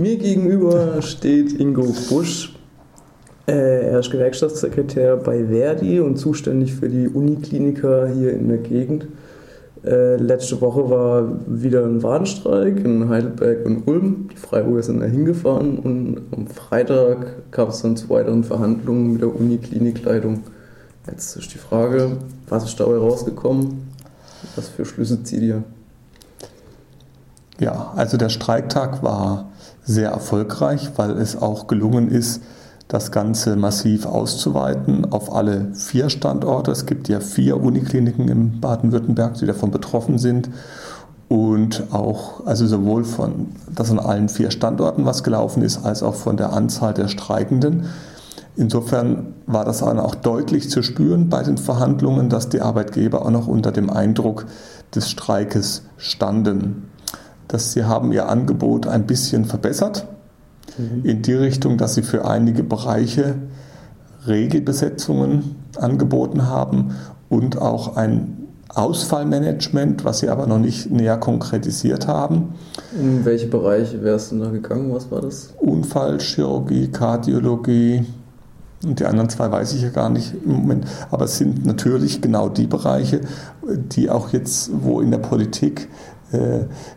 Mir gegenüber steht Ingo Busch. Äh, er ist Gewerkschaftssekretär bei Verdi und zuständig für die Unikliniker hier in der Gegend. Äh, letzte Woche war wieder ein Warnstreik in Heidelberg und Ulm. Die Freiburger sind da hingefahren und am Freitag kam es dann zu weiteren Verhandlungen mit der Uniklinikleitung. Jetzt ist die Frage, was ist dabei rausgekommen? Was für Schlüsse zieht ihr? Ja, also der Streiktag war sehr erfolgreich, weil es auch gelungen ist, das Ganze massiv auszuweiten auf alle vier Standorte. Es gibt ja vier Unikliniken in Baden-Württemberg, die davon betroffen sind. Und auch, also sowohl von, dass an allen vier Standorten was gelaufen ist, als auch von der Anzahl der Streikenden. Insofern war das auch deutlich zu spüren bei den Verhandlungen, dass die Arbeitgeber auch noch unter dem Eindruck des Streikes standen. Dass sie haben ihr Angebot ein bisschen verbessert mhm. in die Richtung, dass sie für einige Bereiche Regelbesetzungen angeboten haben und auch ein Ausfallmanagement, was sie aber noch nicht näher konkretisiert haben. In welche Bereiche wärst du da gegangen? Was war das? Unfallchirurgie, Kardiologie und die anderen zwei weiß ich ja gar nicht im Moment. Aber es sind natürlich genau die Bereiche, die auch jetzt, wo in der Politik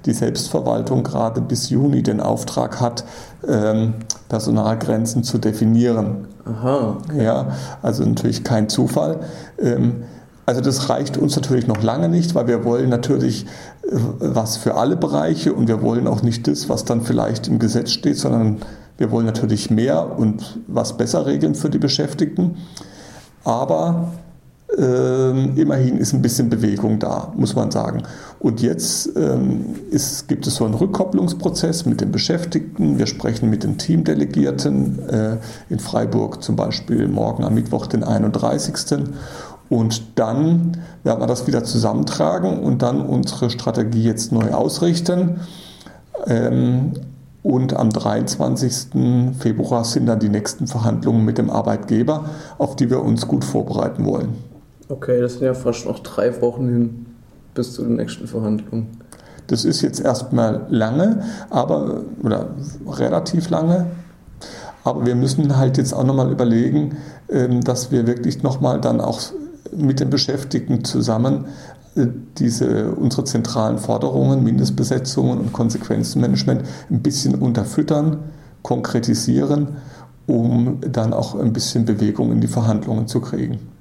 die Selbstverwaltung gerade bis Juni den Auftrag hat, ähm, Personalgrenzen zu definieren. Aha. Okay. Ja, also natürlich kein Zufall. Ähm, also das reicht uns natürlich noch lange nicht, weil wir wollen natürlich äh, was für alle Bereiche und wir wollen auch nicht das, was dann vielleicht im Gesetz steht, sondern wir wollen natürlich mehr und was besser regeln für die Beschäftigten. Aber ähm, immerhin ist ein bisschen Bewegung da, muss man sagen. Und jetzt ähm, ist, gibt es so einen Rückkopplungsprozess mit den Beschäftigten. Wir sprechen mit den Teamdelegierten äh, in Freiburg zum Beispiel morgen am Mittwoch, den 31. Und dann werden wir das wieder zusammentragen und dann unsere Strategie jetzt neu ausrichten. Ähm, und am 23. Februar sind dann die nächsten Verhandlungen mit dem Arbeitgeber, auf die wir uns gut vorbereiten wollen. Okay, das sind ja fast noch drei Wochen hin bis zu den nächsten Verhandlungen. Das ist jetzt erstmal lange, aber oder relativ lange. Aber wir müssen halt jetzt auch nochmal überlegen, ähm, dass wir wirklich nochmal dann auch mit den Beschäftigten zusammen äh, diese unsere zentralen Forderungen, Mindestbesetzungen und Konsequenzenmanagement ein bisschen unterfüttern, konkretisieren, um dann auch ein bisschen Bewegung in die Verhandlungen zu kriegen.